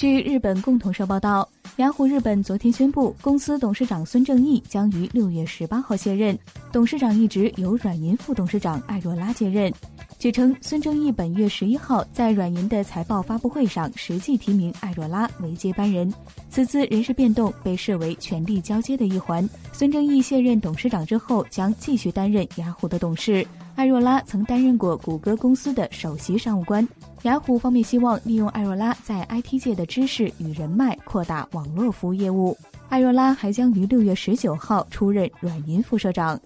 据日本共同社报道，雅虎日本昨天宣布，公司董事长孙正义将于六月十八号卸任，董事长一职由软银副董事长艾若拉接任。据称，孙正义本月十一号在软银的财报发布会上实际提名艾若拉为接班人，此次人事变动被视为权力交接的一环。孙正义卸任董事长之后，将继续担任雅虎的董事。艾若拉曾担任过谷歌公司的首席商务官。雅虎方面希望利用艾若拉在 IT 界的知识与人脉，扩大网络服务业务。艾若拉还将于六月十九号出任软银副社长。